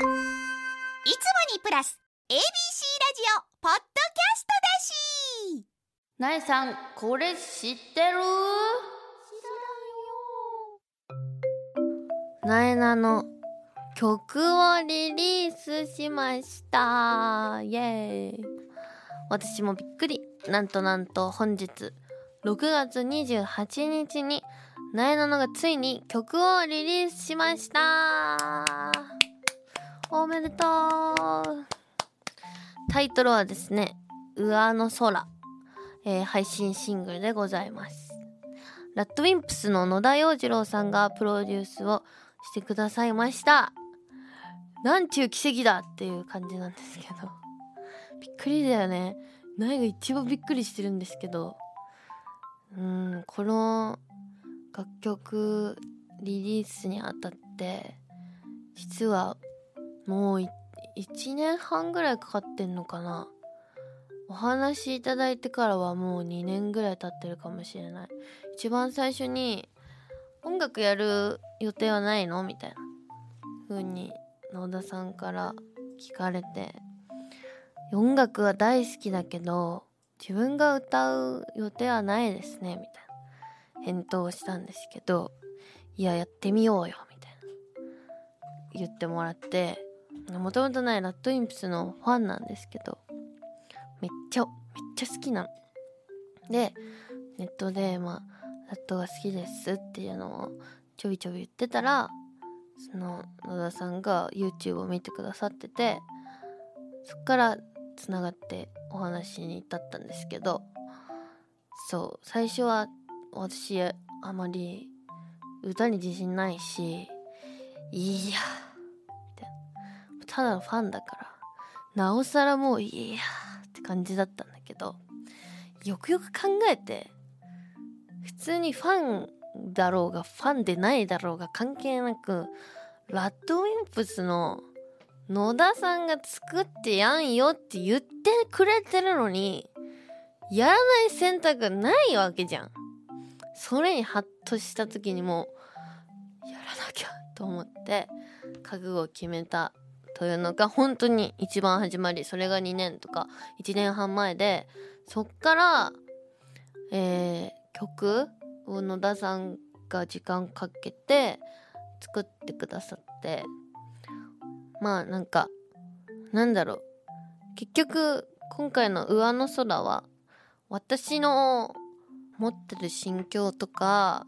いつもにプラス ABC ラジオポッドキャストだしなえさんこれ知ってる？なえなの曲をリリースしました。イエーイ。私もびっくり。なんとなんと本日6月28日になえなのがついに曲をリリースしました。おめでとう。タイトルはですね「上の空」えー配信シングルでございます。ラッドウィンプスの野田洋次郎さんがプロデュースをしてくださいました。なんちゅう奇跡だっていう感じなんですけど。びっくりだよね。苗が一番びっくりしてるんですけど。うんこの楽曲リリースにあたって実はもう1年半ぐらいかかってんのかな。お話いただいてからはもう2年ぐらい経ってるかもしれない。一番最初に「音楽やる予定はないの?」みたいな風に野田さんから聞かれて。音楽は大好きだけど自分が歌う予定はないですね。みたいな。返答をしたんですけどいややってみようよ。みたいな。言ってもらって。もともとねラッドインプスのファンなんですけどめっちゃめっちゃ好きなの。でネットでまあラッドが好きですっていうのをちょびちょび言ってたらその野田さんが YouTube を見てくださっててそっからつながってお話に至ったんですけどそう最初は私あまり歌に自信ないしいやただのファンだから。なおさらもういやって感じだったんだけど。よくよく考えて普通にファンだろうがファンでないだろうが関係なくラッドウィンプスの野田さんが作ってやんよって言ってくれてるのにやらない選択ないわけじゃん。それにハッとした時にもうやらなきゃと思って覚悟を決めた。というのが本当に一番始まりそれが2年とか1年半前でそっから、えー曲を野田さんが時間かけて作ってくださってまあなんかなんだろう結局今回の「上の空」は私の持ってる心境とか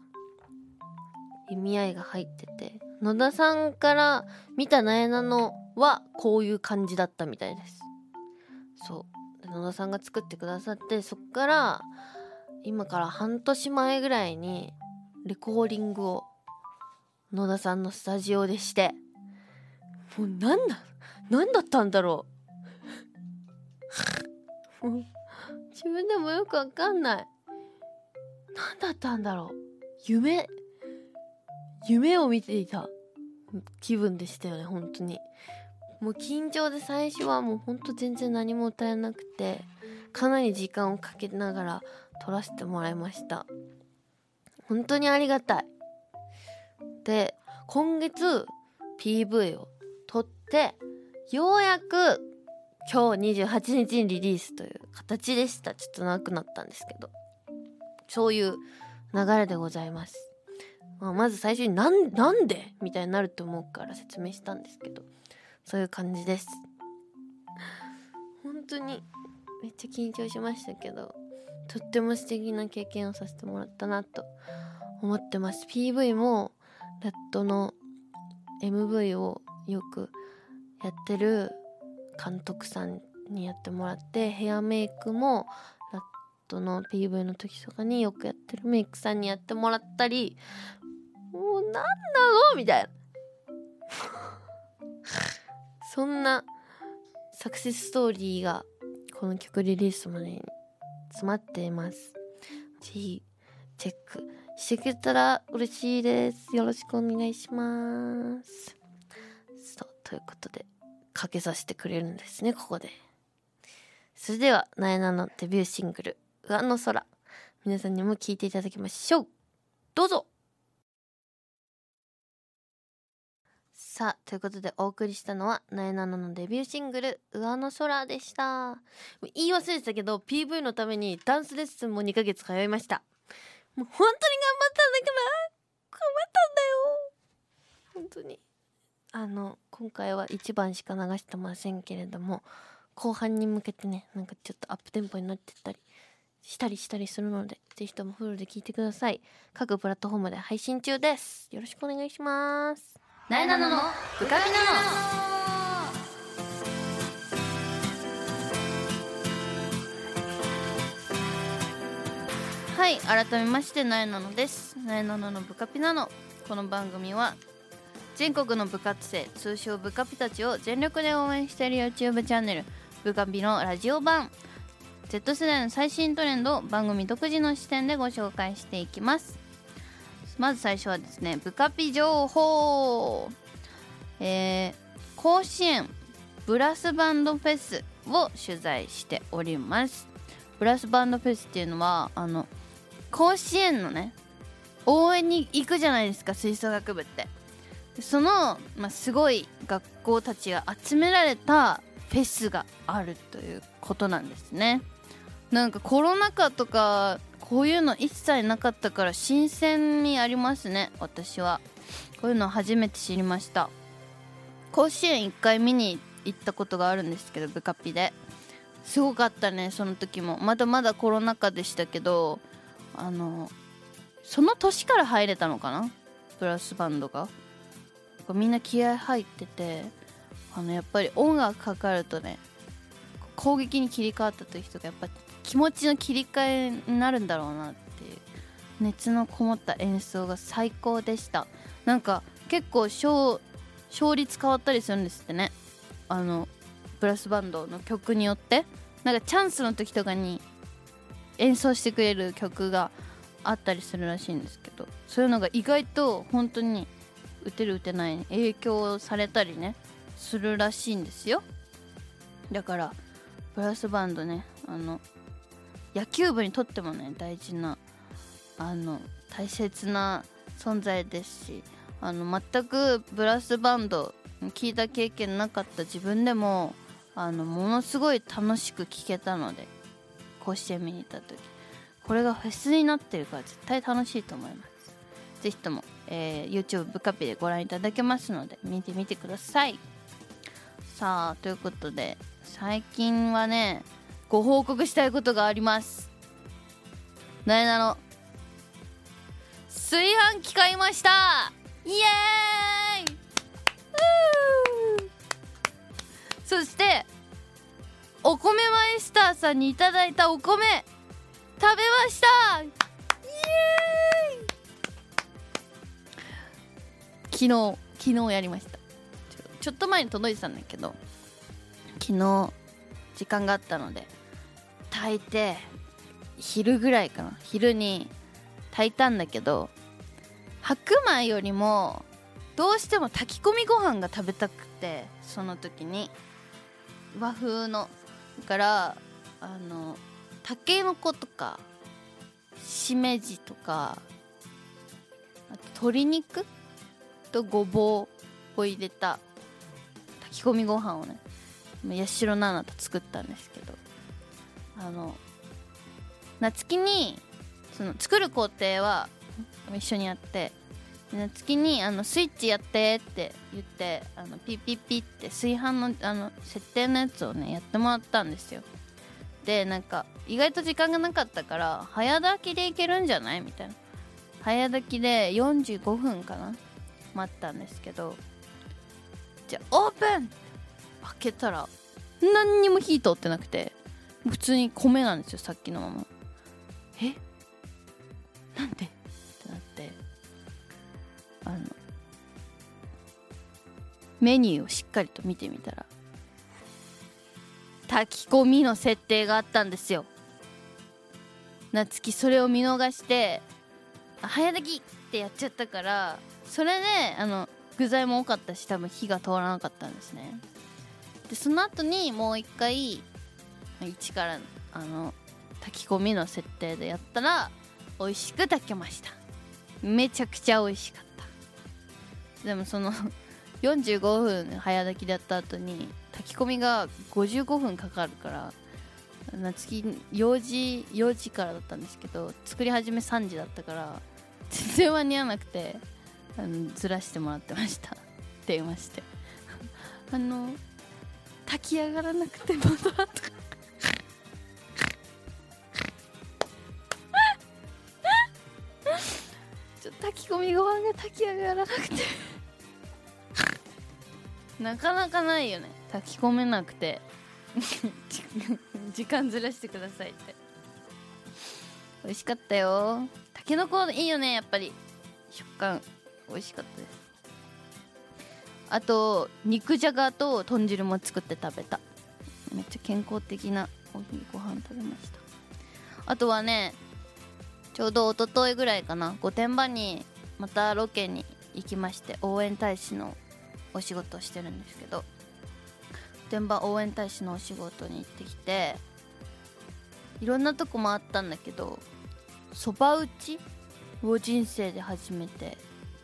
意味合いが入ってて野田さんから見たなえなのはこういう感じだったみたいです。そう。野田さんが作ってくださってそっから今から半年前ぐらいにレコーディングを野田さんのスタジオでして。もうなんだ何だったんだろう。も う自分でもよくわかんない。何だったんだろう。夢夢を見ていた気分でしたよね本当に。もう緊張で最初はもうほんと全然何も歌えなくてかなり時間をかけながら撮らせてもらいました。本当にありがたい。で今月 PV を撮ってようやく今日28日にリリースという形でした。ちょっと長くなったんですけど。そういう流れでございます、まあ、まず最初になんなんで？みたいになると思うから説明したんですけど。そういう感じです。本当にめっちゃ緊張しましたけどとっても素敵な経験をさせてもらったなと思ってます。PV もラットの MV をよくやってる監督さんにやってもらってヘアメイクもラットの PV の時とかによくやってるメイクさんにやってもらったりもうなんなのみたいな。そんなサクセスストーリーがこの曲リリースまでに詰まっています。ぜひチェックしてくれたら嬉しいです。よろしくお願いします。そうということでかけさせてくれるんですねここで。それではなえなのデビューシングル「上の空」皆さんにも聴いていただきましょう。どうぞ。さあということでお送りしたのはなえなののデビューシングル「上の空」でした。言い忘れてたけど PV のためにダンスレッスンも2ヶ月通いました。もう本当に頑張ったんだから頑張ったんだよ。本当に。あの今回は1番しか流してませんけれども後半に向けてねなんかちょっとアップテンポになってったりしたりしたりするのでぜひともフルで聞いてください。各プラットフォームで配信中です。よろしくお願いします。なえなののブカピナはい改めましてなえなのです。なえなののブカピなの。この番組は全国の部活生通称ブカピたちを全力で応援している YouTube チャンネルブカピのラジオ版。Z 世代の最新トレンドを番組独自の視点でご紹介していきます。まず最初はですねブカピ情報。えー、甲子園ブラスバンドフェスを取材しております。ブラスバンドフェスっていうのはあの甲子園のね応援に行くじゃないですか吹奏楽部って。その、まあ、すごい学校たちが集められたフェスがあるということなんですね。なんかコロナ禍とかこういうの一切なかったから新鮮味ありますね私は。こういうの初めて知りました。甲子園1回見に行ったことがあるんですけどブカピで。すごかったねその時も。まだまだコロナ禍でしたけどあのその年から入れたのかな？ブラスバンドが。みんな気合入っててあのやっぱり音楽かかるとね攻撃に切り替わった時とかやっぱ気持ちの切り替えになるんだろうなっていう熱のこもった演奏が最高でした。なんか結構勝勝率変わったりするんですってね。あのブラスバンドの曲によって。なんかチャンスの時とかに演奏してくれる曲があったりするらしいんですけど。そういうのが意外と本当に打てる打てないに影響されたりねするらしいんですよ。だからブラスバンドねあの野球部にとってもね大事なあの大切な存在ですしあの全くブラスバンド聞いた経験なかった自分でもあのものすごい楽しく聴けたので甲子園見に行った時これがフェスになってるから絶対楽しいと思います。是非とも、えー、YouTube ブカピでご覧いただけますので見てみてください。さあということで最近はねご報告したいことがあります。なえなの？炊飯器買いました。イエーイ！そしてお米マイスターさんにいただいたお米食べました。イエーイ！昨日昨日やりました。ちょっと前に届いてたんだけど昨日時間があったので炊いて昼ぐらいかな。昼に炊いたんだけど白米よりもどうしても炊き込みご飯が食べたくてその時に。和風の。だからあのたけのことかしめじとかあと鶏肉とごぼうを入れた炊き込みご飯をね八代奈々と作ったんですけど。あの夏希にその作る工程は一緒にやって夏希にあのスイッチやってって言ってあのピピピって炊飯のあの設定のやつをねやってもらったんですよ。でなんか意外と時間がなかったから早炊きでいけるんじゃない？みたいな。早炊きで45分かな？待ったんですけど。じゃあオープン！開けたら何にも火通ってなくて。普通に米なんですよさっきのまま。え？なんで？ってなって。あのメニューをしっかりと見てみたら炊き込みの設定があったんですよ。夏希それを見逃して早炊きってやっちゃったからそれであの具材も多かったし多分火が通らなかったんですね。でその後にもう一回一からあの炊き込みの設定でやったら美味しく炊けました。めちゃくちゃ美味しかった。でもその 45分早炊きでやった後に炊き込みが55分かかるからな次4時4時からだったんですけど作り始め3時だったから全然間に合わなくてあのずらしてもらってました。電話して。あの炊き上がらなくてまだとかちょっと炊き込みご飯が炊き上がらなくて。なかなかないよね。炊き込めなくて。時間ずらしてくださいって。美味しかったよ。たけのこいいよねやっぱり。食感。美味しかったです。あと肉じゃがと豚汁も作って食べた。めっちゃ健康的なお昼ご飯食べました。あとはねちょうど一昨日ぐらいかな。御殿場にまたロケに行きまして応援大使のお仕事をしてるんですけど。御殿場応援大使のお仕事に行ってきていろんなとこ回ったんだけどそば打ちを人生で初めて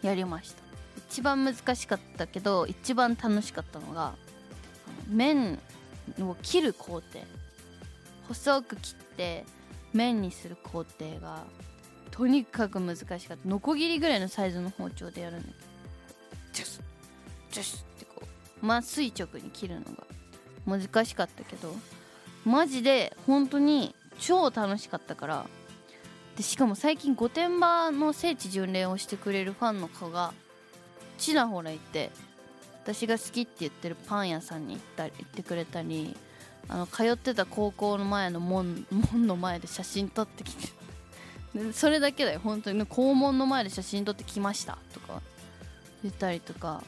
やりました。一番難しかったけど一番楽しかったのが麺を切る工程。細く切って麺にする工程がとにかく難しかった。ノコギリぐらいのサイズの包丁でやるんだけどジュス。ジュス。ってこうまあ垂直に切るのが。難しかったけど。マジで本当に超楽しかったから。でしかも最近御殿場の聖地巡礼をしてくれるファンの子がちらほらいて私が好きって言ってるパン屋さんに行ったり行ってくれたりあの通ってた高校の前の門門の前で写真撮ってきて それだけだよ。本当に校門の前で写真撮ってきました。とか言ったりとか。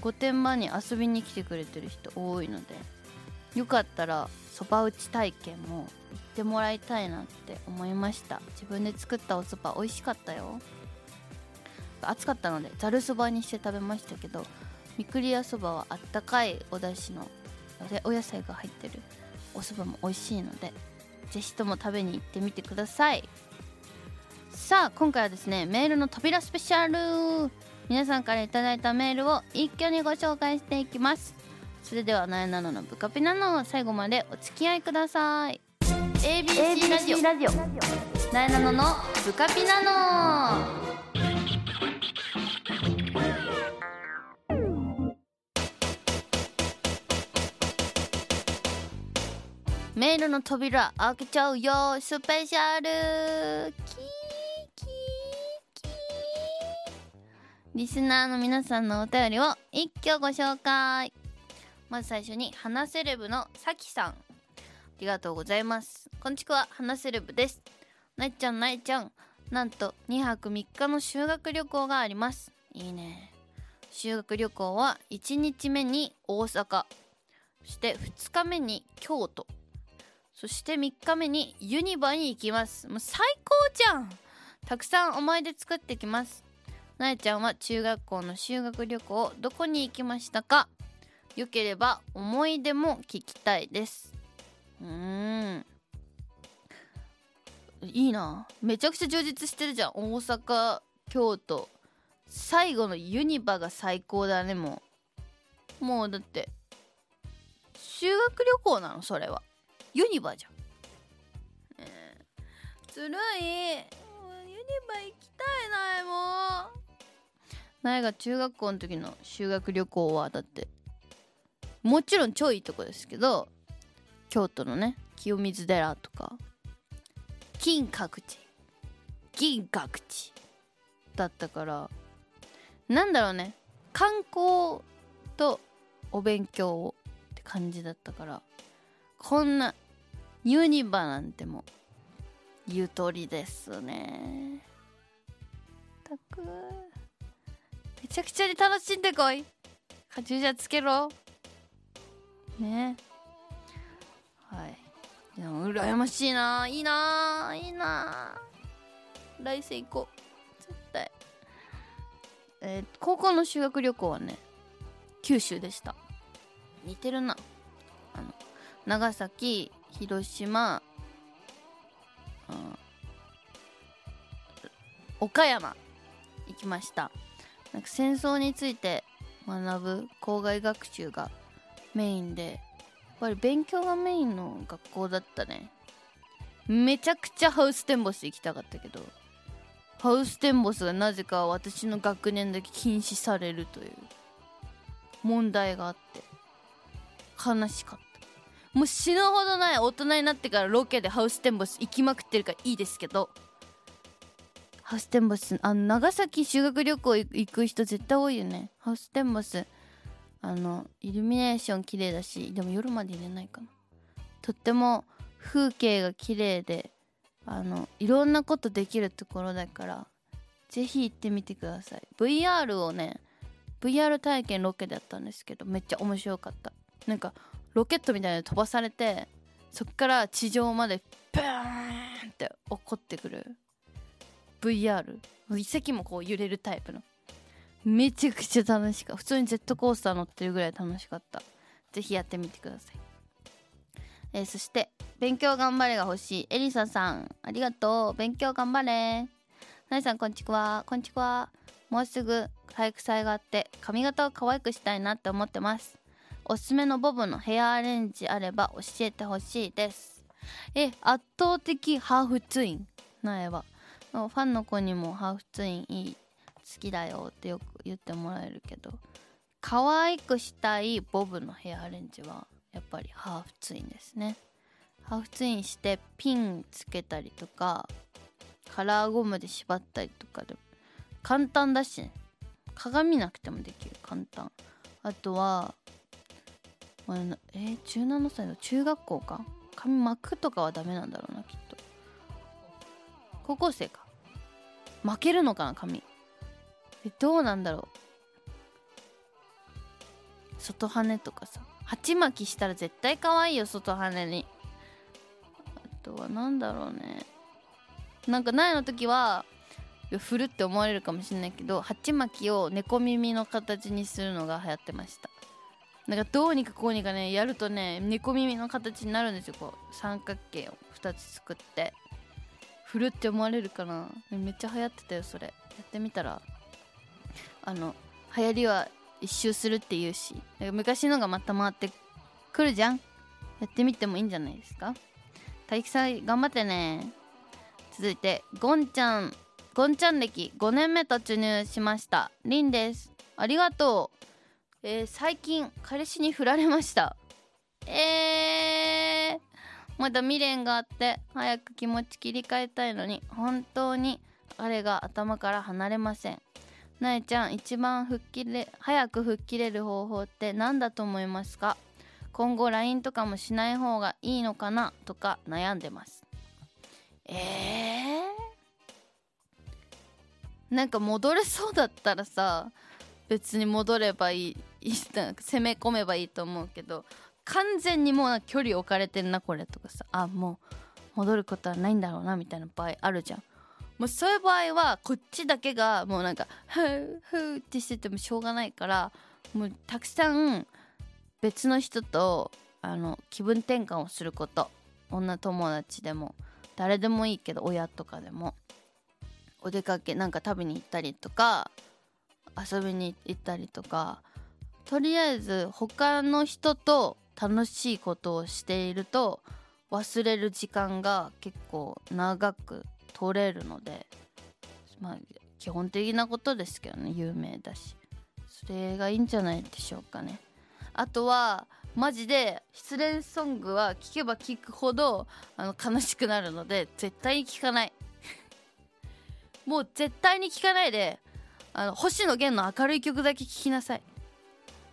御殿場に遊びに来てくれてる人多いのでよかったらそば打ち体験も行ってもらいたいなって思いました。自分で作ったおそば美味しかったよ。暑かったのでざるそばにして食べましたけどみくりやそばはあったかいお出汁のお野菜が入ってるおそばも美味しいのでぜひとも食べに行ってみてください。さあ今回はですねメールの扉スペシャル。皆さんから頂いたメールを一挙にご紹介していきます。それではなえなののブカピナの最後までお付き合いください。ABC ラジオ。ラジオ。なえなののブカピナのメールの扉開けちゃうよ。スペシャル。キーキーキー。リスナーの皆さんのお便りを一挙ご紹介。まず最初に花セレブのさきさん。ありがとうございます。こんちくは。花セレブです。なえちゃんなえちゃん。なんと2泊3日の修学旅行があります。いいね。修学旅行は1日目に大阪。そして2日目に京都。そして3日目にユニバに行きます。もう最高じゃん。たくさん思い出作ってきます。なえちゃんは中学校の修学旅行どこに行きましたか？よければ思い出も聞きたいです。うーん。いいな。めちゃくちゃ充実してるじゃん。大阪京都。最後のユニバが最高だねもう。もうだって修学旅行なの？それは。ユニバじゃん、ねえ、ずるいユニバ行きたいなえもうなえが中学校の時の修学旅行はだってもちろん超いいとこですけど京都のね清水寺とか金閣寺銀閣寺だったからなんだろうね観光とお勉強って感じだったからこんなユニバなんてもゆとりですね。たく。めちゃくちゃに楽しんでこい。カチューシャつけろ。ね。はい。いや羨ましいな。いいな。いいな。来世行こう。絶対。えー高校の修学旅行はね九州でした。似てるな。あの長崎広島、岡山行きました。なんか戦争について学ぶ校外学習がメインでやっぱり勉強がメインの学校だったね。めちゃくちゃハウステンボス行きたかったけどハウステンボスがなぜか私の学年だけ禁止されるという問題があって悲しかった。もう死ぬほどない大人になってからロケでハウステンボス行きまくってるからいいですけど。ハウステンボスあの長崎修学旅行行く人絶対多いよね。ハウステンボスあのイルミネーション綺麗だしでも夜まで入れないかな。とっても風景が綺麗であのいろんなことできるところだからぜひ行ってみてください。VR をね VR 体験ロケでやったんですけどめっちゃ面白かった。なんかロケットみたいなの飛ばされてそっから地上までブーンって落っこってくる。VR 遺跡もこう揺れるタイプの。めちゃくちゃ楽しかった。普通にジェットコースター乗ってるぐらい楽しかった。ぜひやってみてください。えーそして勉強頑張れが欲しい。エリサさん。ありがとう。勉強頑張れ。なイさんこんちくわこんちくわもうすぐ体育祭があって髪型を可愛くしたいなって思ってます。おすすめのボブのヘアアレンジあれば教えてほしいです。え圧倒的ハーフツイン苗は。ファンの子にもハーフツインいい好きだよってよく言ってもらえるけど。可愛くしたいボブのヘアアレンジはやっぱりハーフツインですね。ハーフツインしてピンつけたりとかカラーゴムで縛ったりとかでも。簡単だしね。鏡なくてもできる。簡単。あとはまあえー、17歳の中学校か？髪巻くとかはダメなんだろうなきっと。高校生か。負けるのかな髪。えどうなんだろう。外羽とかさ。鉢巻きしたら絶対可愛いよ外羽に。あとはなんだろうね。なんか苗の時は振るって思われるかもしれないけど鉢巻きを猫耳の形にするのが流行ってました。なんかどうにかこうにかねやるとね猫耳の形になるんですよ。こう三角形を2つ作って。振るって思われるかな。めっちゃ流行ってたよそれ。やってみたら。あの流行りは一周するっていうし。昔のがまた回ってくるじゃん。やってみてもいいんじゃないですか。体育祭頑張ってね。続いてゴンちゃん。ゴンちゃん歴5年目突入しました。リンです。ありがとう。えー最近彼氏に振られました。えー、まだ未練があって早く気持ち切り替えたいのに本当にあれが頭から離れません。なえちゃん一番吹っ切れ早く吹っ切れる方法って何だと思いますか？今後 LINE とかもしない方がいいのかな？とか悩んでます。えー、なんか戻れそうだったらさ別に戻ればいいいい攻め込めばいいと思うけど完全にもう距離置かれてんなこれとかさ。あもう戻ることはないんだろうなみたいな場合あるじゃん。もうそういう場合はこっちだけがもうなんかふうふうってしててもしょうがないからもうたくさん別の人とあの気分転換をすること。女友達でも誰でもいいけど親とかでも。お出かけなんか食べに行ったりとか遊びに行ったりとかとりあえず他の人と楽しいことをしていると忘れる時間が結構長く取れるのでまあ基本的なことですけどね有名だし。それがいいんじゃないでしょうかね。あとはマジで失恋ソングは聴けば聴くほどあの悲しくなるので絶対に聴かない。もう絶対に聴かないであの星野源の明るい曲だけ聴きなさい。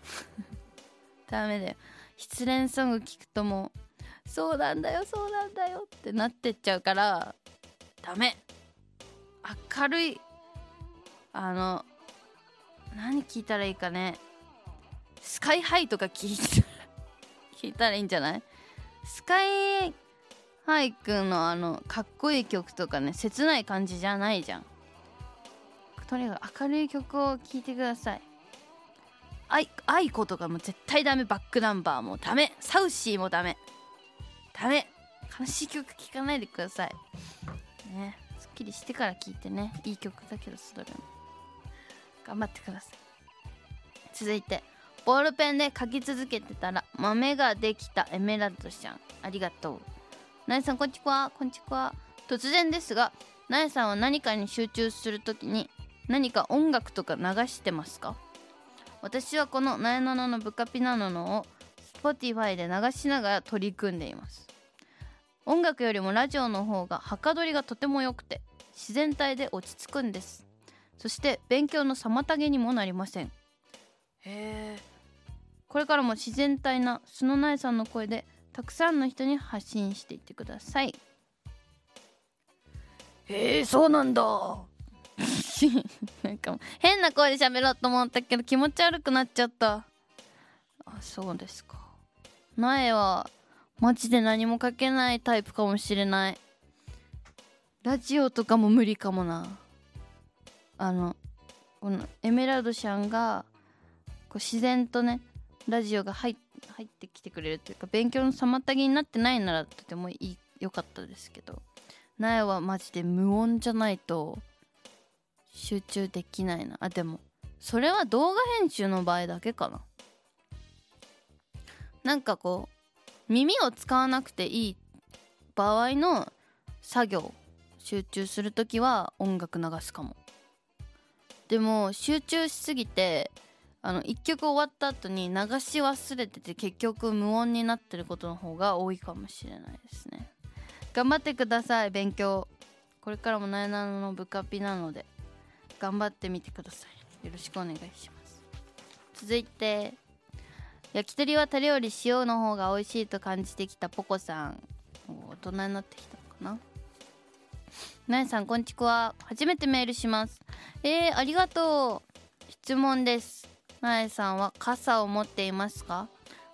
ダメだよ。失恋ソング聴くともうそうなんだよそうなんだよってなってっちゃうからダメ。明るいあの何聞いたらいいかね。スカイハイとか聞いたら 聞いたらいいんじゃない？スカイハイくんのあのかっこいい曲とかね切ない感じじゃないじゃん。とにかく明るい曲を聴いてください。あいあいことかも絶対ダメ。バックナンバーもダメ。サウシーもダメ。ダメ。悲しい曲聴かないでください。ね。すっきりしてから聴いてね。いい曲だけどそれも。頑張ってください。続いてボールペンで書き続けてたら豆ができた。エメラルドちゃん。ありがとう。なえさんこんちくわこんちくわ突然ですがなえさんは何かに集中するときに何か音楽とか流してますか？私はこのなえなののブカピナノのを Spotify で流しながら取り組んでいます。音楽よりもラジオの方がはかどりがとても良くて自然体で落ち着くんです。そして勉強の妨げにもなりません。へえ。これからも自然体な素の苗さんの声でたくさんの人に発信していってください。へえそうなんだ なんか変な声で喋ろうと思ったけど気持ち悪くなっちゃった。あそうですか。苗はマジで何も書けないタイプかもしれない。ラジオとかも無理かもな。あのこのエメラルドちゃんがこう自然とねラジオが入ってきてくれるというか勉強の妨げになってないならとてもいい良かったですけど。苗はマジで無音じゃないと集中できないな。あでもそれは動画編集の場合だけかな。なんかこう耳を使わなくていい場合の作業集中する時は音楽流すかも。でも集中しすぎてあの1曲終わった後に流し忘れてて結局無音になってることの方が多いかもしれないですね。頑張ってください勉強。これからもなえなのの部下ピなので。頑張ってみてください。よろしくお願いします。続いて焼き鳥はタレより塩の方が美味しいと感じてきたポコさん。大人になってきたのかな。なえさんこんちくわ初めてメールします。えー、ありがとう。質問です。なえさんは傘を持っていますか？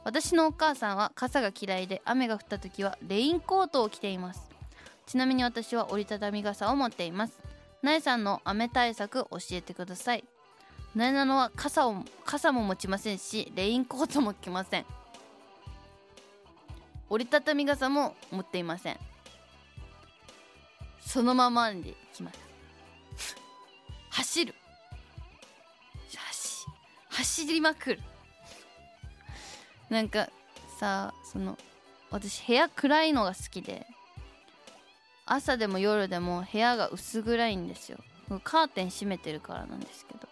私のお母さんは傘が嫌いで雨が降った時はレインコートを着ています。ちなみに私は折りたたみ傘を持っています。なえさんの雨対策教えてください。なえなのは傘を傘も持ちませんしレインコートも着ません。折りたたみ傘も持っていません。そのままで来ます。走る。走走りまくる。なんかさその私部屋暗いのが好きで。朝でも夜でも部屋が薄暗いんですよ。カーテン閉めてるからなんですけど。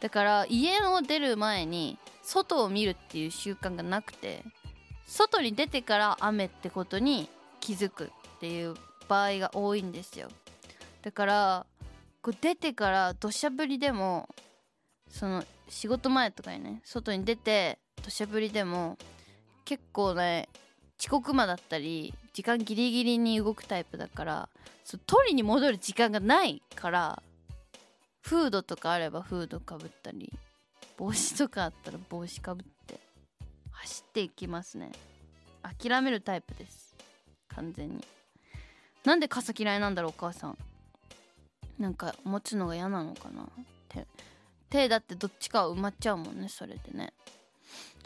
だから家を出る前に外を見るっていう習慣がなくて外に出てから雨ってことに気づくっていう場合が多いんですよ。だからこう出てから土砂降りでもその仕事前とかにね外に出て土砂降りでも結構ね遅刻魔だったり時間ギリギリに動くタイプだからそう取りに戻る時間がないからフードとかあればフードかぶったり帽子とかあったら帽子かぶって走っていきますね。諦めるタイプです。完全に。なんで傘嫌いなんだろうお母さん。なんか持つのが嫌なのかな。手手だってどっちかは埋まっちゃうもんねそれでね。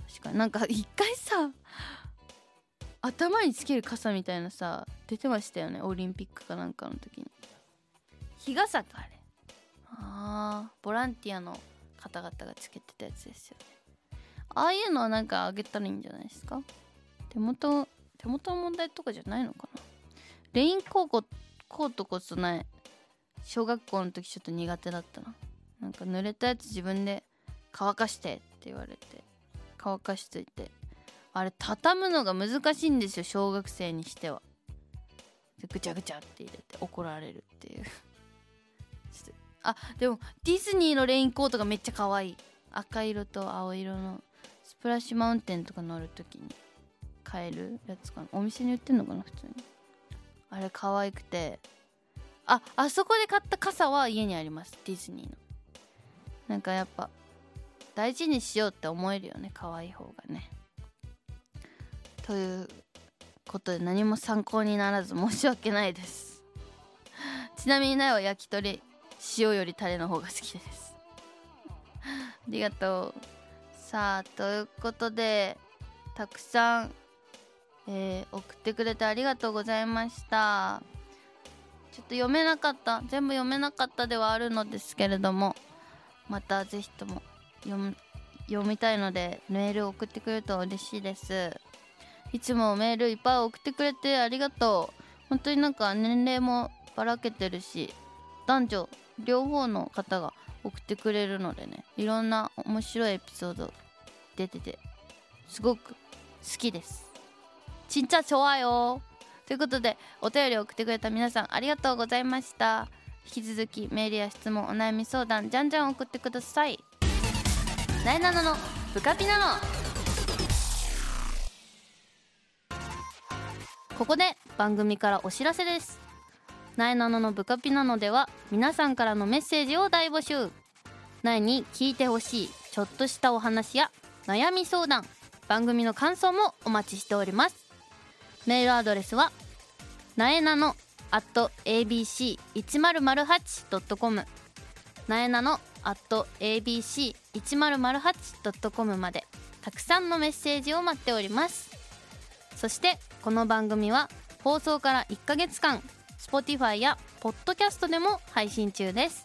確かに。なんか一回さ頭につける傘みたいなさ出てましたよねオリンピックかなんかの時に。日傘かあれ。あーボランティアの方々がつけてたやつですよね。ああいうのはなんかあげたらいいんじゃないですか？手元手元の問題とかじゃないのかな？レインコートコートこそない小学校の時ちょっと苦手だったな。なんか濡れたやつ自分で乾かしてって言われて乾かしといてあれ畳むのが難しいんですよ小学生にしては。ぐちゃぐちゃって入れて怒られるっていう。あでもディズニーのレインコートがめっちゃ可愛い。赤色と青色のスプラッシュマウンテンとか乗るときに買えるやつかな。お店に売ってんのかな普通に。あれ可愛くて。ああそこで買った傘は家にありますディズニーの。なんかやっぱ大事にしようって思えるよね可愛い方がね。ということで何も参考にならず申し訳ないです。ちなみになよは焼き鳥塩よりタレの方が好きです。ありがとう。さあということでたくさん、えー送ってくれてありがとうございました。ちょっと読めなかった。全部読めなかったではあるのですけれどもまたぜひとも読みたいのでメール送ってくれると嬉しいです。いつもメールいっぱい送ってくれてありがとう。本当になんか年齢もばらけてるし男女両方の方が送ってくれるのでねいろんな面白いエピソード出ててすごく好きです。ちんちゃちょわよということでお便り送ってくれた皆さんありがとうございました。引き続きメールや質問お悩み相談じゃんじゃん送ってください。なえのブカピなのここで番組からお知らせです。なえなののブカピナのでは皆さんからのメッセージを大募集。なえに聞いてほしいちょっとしたお話や悩み相談番組の感想もお待ちしております。メールアドレスはなえなの at abc1008.com なえなの at abc1008.com までたくさんのメッセージを待っております。そしてこの番組は放送から1ヶ月間 Spotify や Podcast でも配信中です。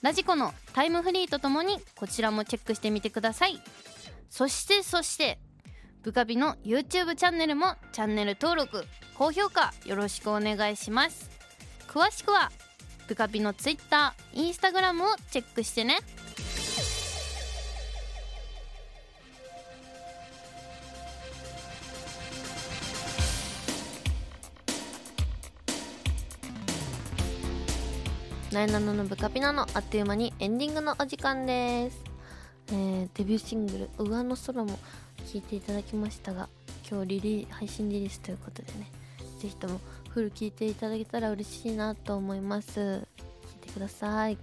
ラジコのタイムフリーとともにこちらもチェックしてみてください。そしてそしてブカビの YouTube チャンネルもチャンネル登録高評価よろしくお願いします。詳しくはブカビの Twitter、Instagram をチェックしてね。ナイナノのブカピのあっという間にエンディングのお時間です、えーデビューシングル「上の空」も聴いていただきましたが今日リリー配信リリースということでねぜひともフル聴いていただけたら嬉しいなと思います。聴いてください。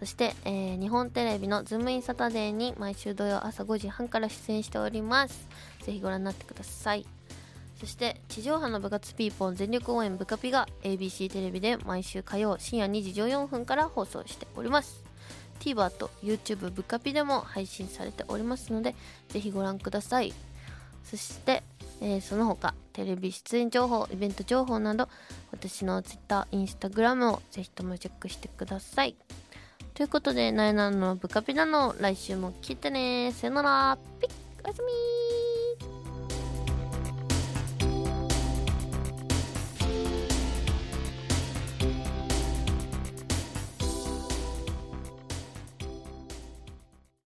そして、えー日本テレビのズームインサタデーに毎週土曜朝5時半から出演しております。ぜひご覧になってください。そして地上波の部活ピーポン全力応援ブカピが ABC テレビで毎週火曜深夜2時14分から放送しております。TVer と YouTube ブカピでも配信されておりますのでぜひご覧ください。そして、えーその他テレビ出演情報イベント情報など私の Twitter、Instagram をぜひともチェックしてください。ということで、なえなのブカピなの来週も聞いてね。さよなら。ピッ。おやすみ